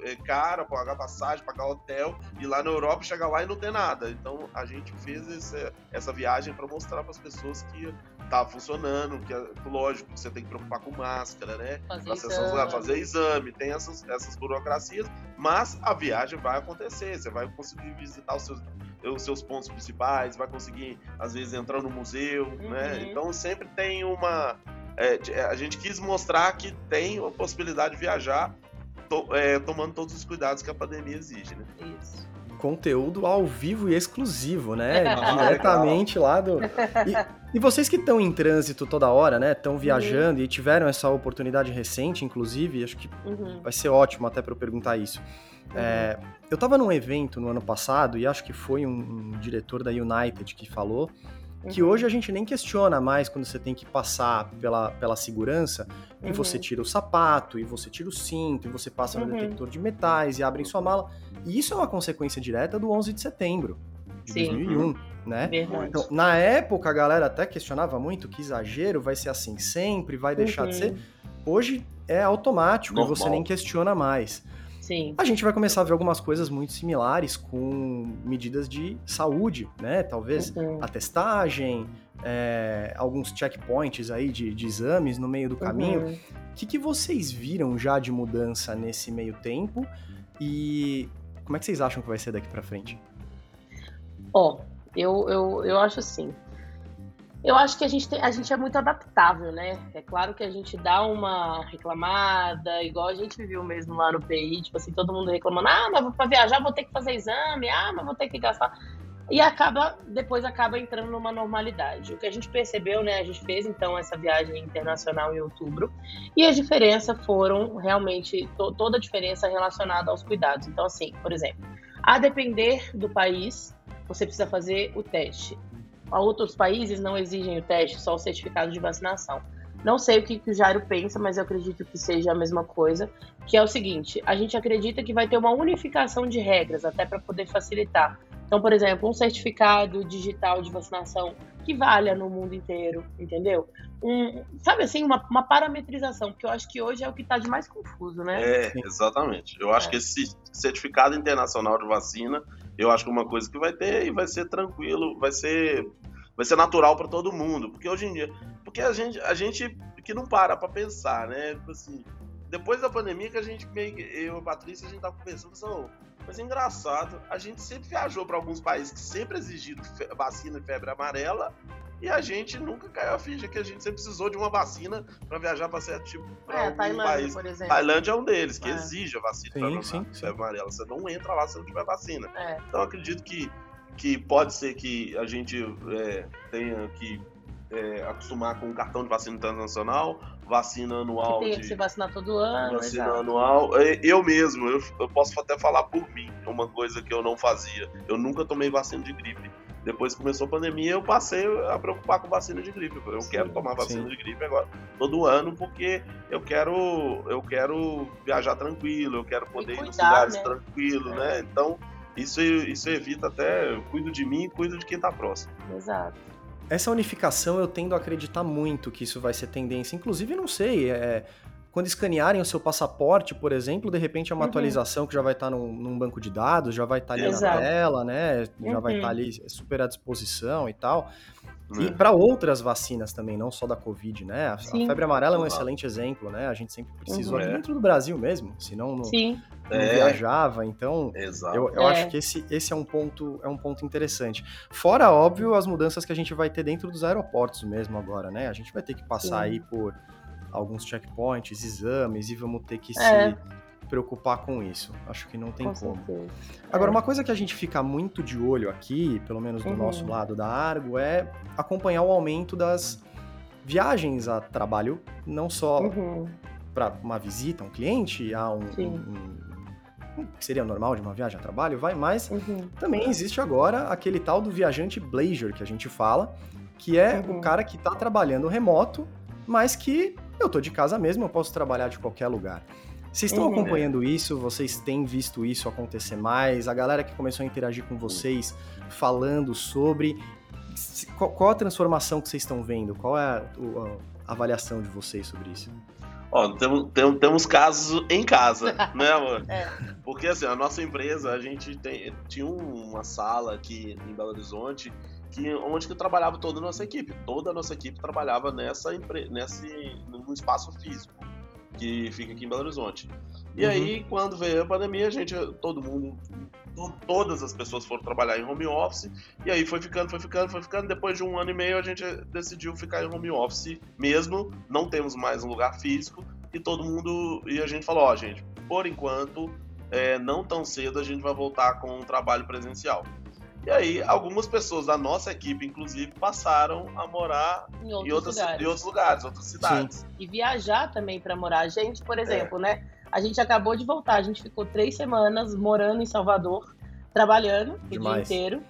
é, cara, pagar passagem, pagar hotel, ir lá na Europa, chegar lá e não ter nada. Então a gente fez essa viagem para mostrar para as pessoas que tá funcionando, que é lógico que você tem que preocupar com máscara, né? Fazer, exame. fazer exame, tem essas, essas burocracias, mas a viagem vai acontecer, você vai conseguir visitar os seus, os seus pontos principais, vai conseguir, às vezes, entrar no museu, né? uhum. né? Então sempre tem uma. É, a gente quis mostrar que tem a possibilidade de viajar to, é, tomando todos os cuidados que a pandemia exige, né? Isso conteúdo ao vivo e exclusivo, né? Diretamente lá do. E, e vocês que estão em trânsito toda hora, né? Estão viajando uhum. e tiveram essa oportunidade recente, inclusive, acho que uhum. vai ser ótimo até para eu perguntar isso. Uhum. É, eu estava num evento no ano passado e acho que foi um, um diretor da United que falou que uhum. hoje a gente nem questiona mais quando você tem que passar pela, pela segurança e você uhum. tira o sapato, e você tira o cinto, e você passa no uhum. detector de metais e abre em sua mala. E isso é uma consequência direta do 11 de setembro de Sim. 2001, né? Então, na época a galera até questionava muito que exagero vai ser assim sempre, vai deixar de ser. Uhum. Hoje é automático Normal. e você nem questiona mais. Sim. A gente vai começar a ver algumas coisas muito similares com medidas de saúde, né? Talvez uhum. a testagem, é, alguns checkpoints aí de, de, exames no meio do caminho. O uhum. que, que vocês viram já de mudança nesse meio tempo? E como é que vocês acham que vai ser daqui para frente? Ó, oh, eu, eu, eu acho assim. Eu acho que a gente, tem, a gente é muito adaptável, né? É claro que a gente dá uma reclamada, igual a gente viu mesmo lá no PI, tipo assim, todo mundo reclamando, ah, mas para viajar vou ter que fazer exame, ah, mas vou ter que gastar. E acaba, depois acaba entrando numa normalidade. O que a gente percebeu, né? A gente fez então essa viagem internacional em outubro, e as diferenças foram realmente to, toda a diferença relacionada aos cuidados. Então, assim, por exemplo, a depender do país, você precisa fazer o teste outros países não exigem o teste, só o certificado de vacinação. Não sei o que, que o Jairo pensa, mas eu acredito que seja a mesma coisa, que é o seguinte, a gente acredita que vai ter uma unificação de regras, até para poder facilitar. Então, por exemplo, um certificado digital de vacinação que valha no mundo inteiro, entendeu? Um, sabe assim, uma, uma parametrização, porque eu acho que hoje é o que está de mais confuso, né? É, exatamente. Eu acho é. que esse certificado internacional de vacina eu acho que é uma coisa que vai ter e vai ser tranquilo, vai ser vai ser natural para todo mundo, porque hoje em dia, porque a gente a gente que não para para pensar, né? Tipo assim, depois da pandemia que a gente meio eu e a Patrícia a gente tá conversando, assim, mas é engraçado, a gente sempre viajou para alguns países que sempre exigiram vacina de febre amarela e a gente nunca caiu a ficha que a gente sempre precisou de uma vacina para viajar para certo tipo pra é, Tailândia, país. por exemplo. Tailândia é um deles, que é. exige a vacina sim, sim, sim. amarela. Você não entra lá se não tiver vacina. É. Então acredito que, que pode ser que a gente é, tenha que é, acostumar com o cartão de vacina internacional, vacina anual. Que tem que se vacinar todo ano. Vacina exato. anual. É, eu mesmo, eu, eu posso até falar por mim, uma coisa que eu não fazia. Eu nunca tomei vacina de gripe depois que começou a pandemia, eu passei a preocupar com vacina de gripe. Eu sim, quero tomar vacina sim. de gripe agora, todo ano, porque eu quero, eu quero viajar tranquilo, eu quero poder cuidar, ir nos lugares né? tranquilo, é. né? Então, isso, isso evita até, cuido de mim e cuido de quem tá próximo. Exato. Essa unificação eu tendo a acreditar muito que isso vai ser tendência. Inclusive, não sei, é, quando escanearem o seu passaporte, por exemplo, de repente é uma uhum. atualização que já vai estar tá num, num, banco de dados, já vai estar tá ali Exato. na tela, né? Já uhum. vai estar tá ali super à disposição e tal. E é. para outras vacinas também, não só da Covid, né? A, Sim. febre amarela é um excelente exemplo, né? A gente sempre precisou, uhum. dentro do Brasil mesmo, senão não, não é. viajava. Então, Exato. eu, eu é. acho que esse, esse é, um ponto, é um ponto interessante. Fora, óbvio, as mudanças que a gente vai ter dentro dos aeroportos mesmo agora, né? A gente vai ter que passar Sim. aí por alguns checkpoints, exames, e vamos ter que é. se preocupar com isso. Acho que não tem com como. Certeza. Agora, é. uma coisa que a gente fica muito de olho aqui, pelo menos do uhum. nosso lado da Argo, é acompanhar o aumento das viagens a trabalho, não só uhum. para uma visita a um cliente, a um, que seria normal de uma viagem a trabalho, vai, mas uhum. também existe agora aquele tal do viajante blazer que a gente fala, que é o uhum. cara que está trabalhando remoto, mas que eu tô de casa mesmo, eu posso trabalhar de qualquer lugar. Vocês estão uhum. acompanhando isso? Vocês têm visto isso acontecer mais? A galera que começou a interagir com vocês falando sobre. Qual, a transformação que vocês estão vendo? Qual é a, a avaliação de vocês sobre isso? Ó, temos, temos, temos casos em casa, né, amor? É. Porque assim, a nossa empresa, a gente tem, tinha uma sala aqui em Belo Horizonte que, onde que trabalhava toda a nossa equipe. Toda a nossa equipe trabalhava nessa, nesse, num espaço físico que fica aqui em Belo Horizonte. E uhum. aí, quando veio a pandemia, a gente, todo mundo, todas as pessoas foram trabalhar em home office, e aí foi ficando, foi ficando, foi ficando. Depois de um ano e meio, a gente decidiu ficar em home office mesmo, não temos mais um lugar físico, e todo mundo, e a gente falou, ó, oh, gente, por enquanto, é, não tão cedo a gente vai voltar com um trabalho presencial. E aí, algumas pessoas da nossa equipe, inclusive, passaram a morar em outros, em outras, lugares. Em outros lugares, outras cidades. Sim. E viajar também para morar. A gente, por exemplo, é. né? A gente acabou de voltar, a gente ficou três semanas morando em Salvador, trabalhando Demais. o dia inteiro.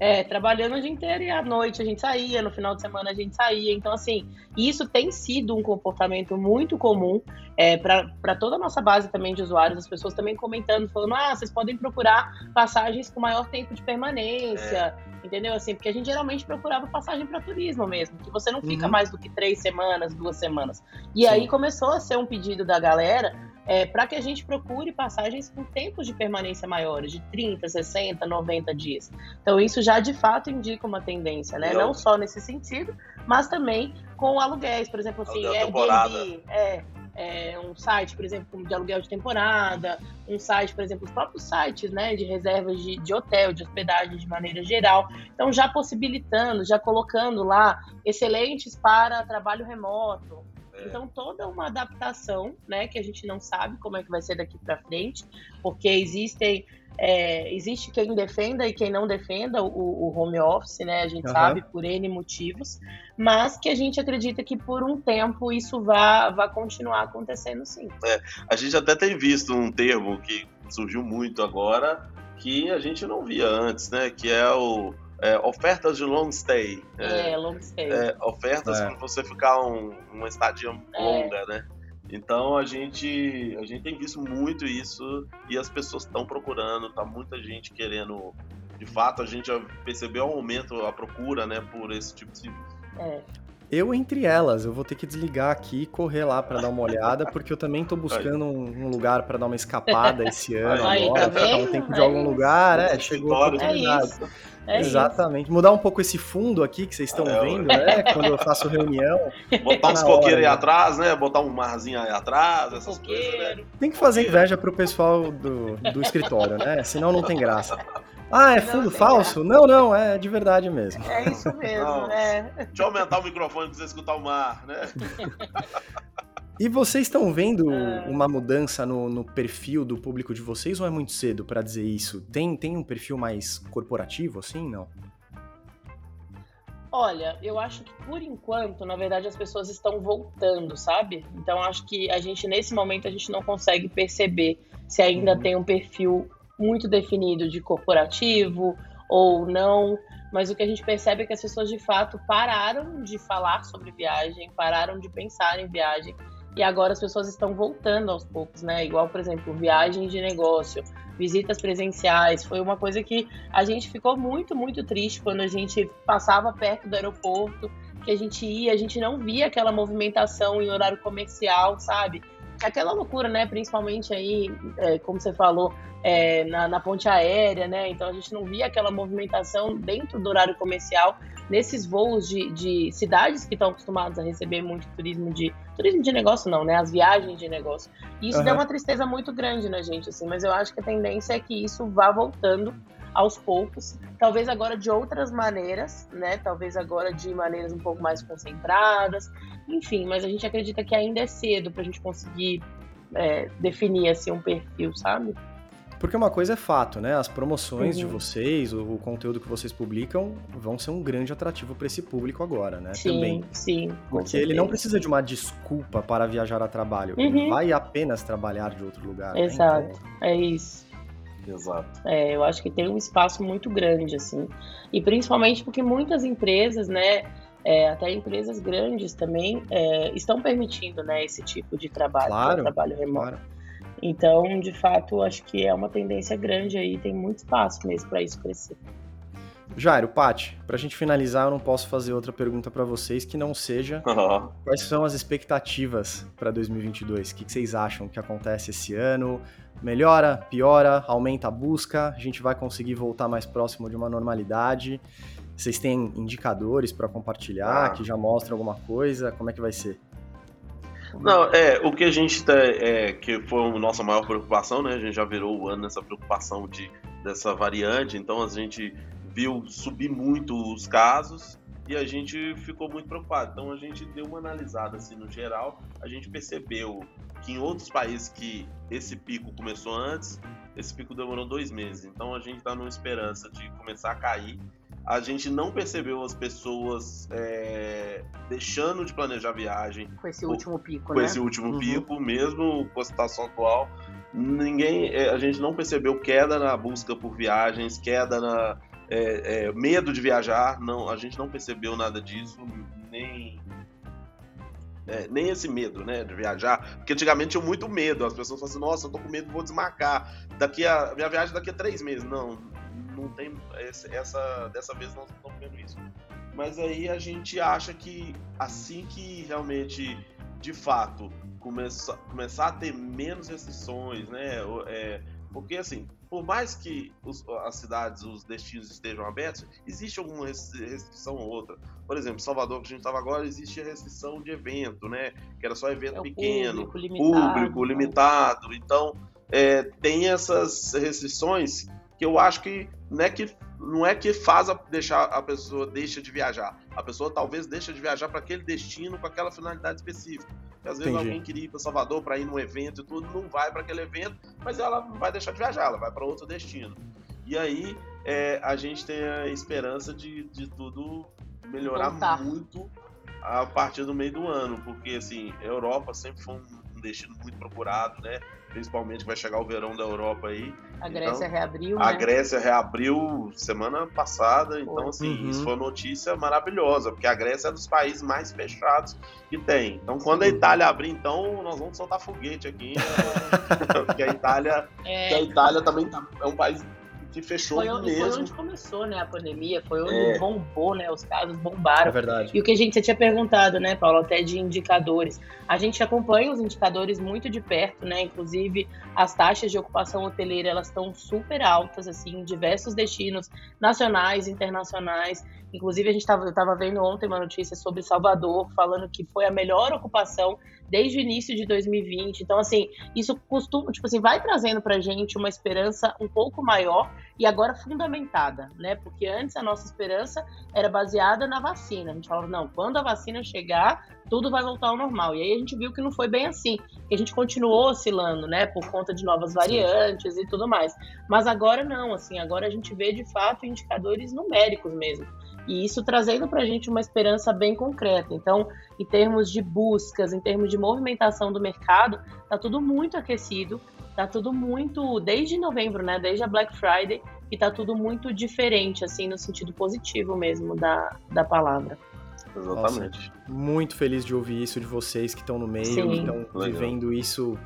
É, trabalhando o dia inteiro e à noite a gente saía, no final de semana a gente saía. Então, assim, isso tem sido um comportamento muito comum é, para toda a nossa base também de usuários, as pessoas também comentando, falando, ah, vocês podem procurar passagens com maior tempo de permanência, é. entendeu? Assim, porque a gente geralmente procurava passagem para turismo mesmo, que você não fica uhum. mais do que três semanas, duas semanas. E Sim. aí começou a ser um pedido da galera é, para que a gente procure passagens com tempos de permanência maiores, de 30, 60, 90 dias. Então, isso já de fato indica uma tendência, né? Não só nesse sentido, mas também com aluguéis, por exemplo, assim, Airbnb, é, é, um site, por exemplo, de aluguel de temporada, um site, por exemplo, os próprios sites né, de reservas de, de hotel, de hospedagem de maneira geral. Então, já possibilitando, já colocando lá excelentes para trabalho remoto. Então, toda uma adaptação, né, que a gente não sabe como é que vai ser daqui para frente, porque existem é, existe quem defenda e quem não defenda o, o home office, né? A gente uhum. sabe por N motivos, mas que a gente acredita que por um tempo isso vai, vai continuar acontecendo sim. É, a gente até tem visto um termo que surgiu muito agora que a gente não via antes, né? Que é o é, ofertas de long stay. É, é long stay. É, ofertas é. para você ficar um, uma estadia é. longa, né? Então a gente, a gente tem visto muito isso e as pessoas estão procurando, tá muita gente querendo. De fato, a gente já percebeu um aumento a procura, né, por esse tipo de serviço. É. Eu entre elas, eu vou ter que desligar aqui e correr lá para dar uma olhada, porque eu também tô buscando um, um lugar para dar uma escapada esse ano Aí, agora, tá ficar um tempo de algum lugar, é, chegou a oportunidade. É. É Exatamente. Isso. Mudar um pouco esse fundo aqui que vocês estão é, vendo, né? Quando eu faço reunião. Botar uns coqueiros aí né? atrás, né? Botar um marzinho aí atrás, essas Coqueiro. coisas, né? Tem que fazer inveja pro pessoal do, do escritório, né? Senão não tem graça. Ah, é fundo falso? Graça. Não, não, é de verdade mesmo. É isso mesmo, não, é. Deixa eu aumentar o microfone pra você escutar o mar, né? E vocês estão vendo é. uma mudança no, no, perfil do público de vocês ou é muito cedo para dizer isso? Tem, tem um perfil mais corporativo assim, não? Olha, eu acho que por enquanto, na verdade, as pessoas estão voltando, sabe? Então acho que a gente nesse momento a gente não consegue perceber se ainda uhum. tem um perfil muito definido de corporativo ou não. Mas o que a gente percebe é que as pessoas de fato pararam de falar sobre viagem, pararam de pensar em viagem e agora as pessoas estão voltando aos poucos, né? Igual, por exemplo, viagem de negócio, visitas presenciais. Foi uma coisa que a gente ficou muito, muito triste quando a gente passava perto do aeroporto, que a gente ia, a gente não via aquela movimentação em horário comercial, sabe? Aquela loucura, né? Principalmente aí, é, como você falou, é, na, na ponte aérea, né? Então a gente não via aquela movimentação dentro do horário comercial nesses voos de, de cidades que estão acostumadas a receber muito turismo de turismo de negócio não, né? As viagens de negócio. E isso uhum. deu uma tristeza muito grande na gente, assim. Mas eu acho que a tendência é que isso vá voltando aos poucos, talvez agora de outras maneiras, né? Talvez agora de maneiras um pouco mais concentradas, enfim. Mas a gente acredita que ainda é cedo para a gente conseguir é, definir assim um perfil, sabe? Porque uma coisa é fato, né? As promoções uhum. de vocês, o, o, conteúdo que vocês publicam, vão ser um grande atrativo para esse público agora, né? Sim, Também. sim. Porque ele não precisa de uma desculpa para viajar a trabalho. Uhum. Ele vai apenas trabalhar de outro lugar. Né? Exato, né? então... é isso. Exato. É, eu acho que tem um espaço muito grande, assim. E principalmente porque muitas empresas, né? É, até empresas grandes também é, estão permitindo né, esse tipo de trabalho, claro, trabalho remoto. Claro. Então, de fato, acho que é uma tendência grande aí, tem muito espaço mesmo para isso crescer. Jairo, Pati, para a gente finalizar, eu não posso fazer outra pergunta para vocês que não seja uhum. quais são as expectativas para 2022? O que, que vocês acham que acontece esse ano? Melhora, piora, aumenta a busca? A gente vai conseguir voltar mais próximo de uma normalidade? Vocês têm indicadores para compartilhar ah. que já mostram alguma coisa? Como é que vai ser? Não, é, o que a gente tá, é, que foi a nossa maior preocupação, né? A gente já virou o ano nessa preocupação de, dessa variante, então a gente viu subir muito os casos e a gente ficou muito preocupado. Então a gente deu uma analisada assim no geral, a gente percebeu que em outros países que esse pico começou antes, esse pico demorou dois meses. Então a gente está numa esperança de começar a cair a gente não percebeu as pessoas é, deixando de planejar viagem. Com esse último pico, com né? Com esse último uhum. pico, mesmo com a situação atual. Ninguém, é, a gente não percebeu queda na busca por viagens, queda na é, é, medo de viajar. Não, a gente não percebeu nada disso, nem é, nem esse medo, né, de viajar, porque antigamente tinha muito medo, as pessoas falam assim, nossa, eu tô com medo, vou desmarcar, daqui a, minha viagem daqui a três meses, não, não tem essa dessa vez não estamos vendo isso. Mas aí a gente acha que assim que realmente, de fato, começa, começar a ter menos restrições, né? É, porque assim, por mais que os, as cidades, os destinos estejam abertos, existe alguma restrição ou outra. Por exemplo, Salvador, que a gente estava agora, existe a restrição de evento, né? Que era só evento é pequeno, público limitado. Público, limitado. Então, é, tem essas restrições que eu acho que não é que não é que faz a, deixar a pessoa deixa de viajar. A pessoa talvez deixa de viajar para aquele destino com aquela finalidade específica. Porque às vezes Entendi. alguém queria ir para Salvador para ir num evento e tudo, não vai para aquele evento, mas ela não vai deixar de viajar, ela vai para outro destino. E aí é, a gente tem a esperança de, de tudo melhorar Voltar. muito a partir do meio do ano, porque assim, a Europa sempre foi um destino muito procurado, né? Principalmente vai chegar o verão da Europa aí. A Grécia então, reabriu. A né? Grécia reabriu semana passada, então assim, uhum. isso foi uma notícia maravilhosa, porque a Grécia é dos países mais fechados que tem. Então quando a Itália abrir, então nós vamos soltar foguete aqui, né? porque a Itália, é... a Itália também tá, é um país que fechou foi, onde, mesmo. Foi onde começou, né, a pandemia, foi onde é. bombou, né, os casos bombaram. É verdade. E o que a gente você tinha perguntado, né, Paulo, até de indicadores. A gente acompanha os indicadores muito de perto, né, inclusive as taxas de ocupação hoteleira, elas estão super altas, assim, em diversos destinos nacionais, internacionais. Inclusive, a gente tava, eu estava vendo ontem uma notícia sobre Salvador, falando que foi a melhor ocupação desde o início de 2020. Então, assim, isso costuma, tipo assim, vai trazendo pra gente uma esperança um pouco maior e agora fundamentada, né? Porque antes a nossa esperança era baseada na vacina. A gente falava, não, quando a vacina chegar, tudo vai voltar ao normal. E aí a gente viu que não foi bem assim, que a gente continuou oscilando, né, por conta de novas variantes Sim. e tudo mais. Mas agora não, assim, agora a gente vê de fato indicadores numéricos mesmo. E isso trazendo para a gente uma esperança bem concreta. Então, em termos de buscas, em termos de movimentação do mercado, está tudo muito aquecido, está tudo muito, desde novembro, né, desde a Black Friday, e está tudo muito diferente, assim, no sentido positivo mesmo da, da palavra. Exatamente. Nossa, muito feliz de ouvir isso de vocês que estão no meio, Sim. que estão vivendo isso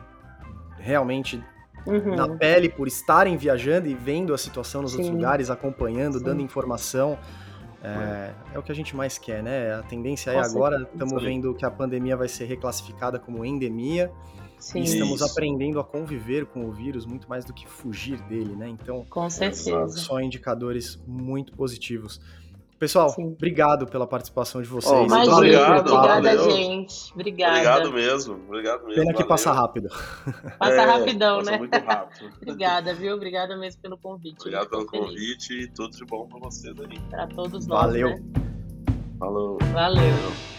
realmente uhum. na pele por estarem viajando e vendo a situação nos Sim. outros lugares, acompanhando, Sim. dando informação. É, é, o que a gente mais quer, né? A tendência é agora, estamos vendo que a pandemia vai ser reclassificada como endemia. Sim. E estamos Isso. aprendendo a conviver com o vírus muito mais do que fugir dele, né? Então, com certeza. só indicadores muito positivos. Pessoal, Sim. obrigado pela participação de vocês. Oh, Imagina, obrigado, obrigada, gente. Obrigada. Obrigado mesmo, obrigado mesmo. Pena que passa rápido. Passa é, rapidão, passa né? Muito rápido. Obrigada, viu? Obrigada mesmo pelo convite. Obrigado pelo feliz. convite e tudo de bom para vocês aí. Para todos nós. Valeu. Né? Falou. Valeu.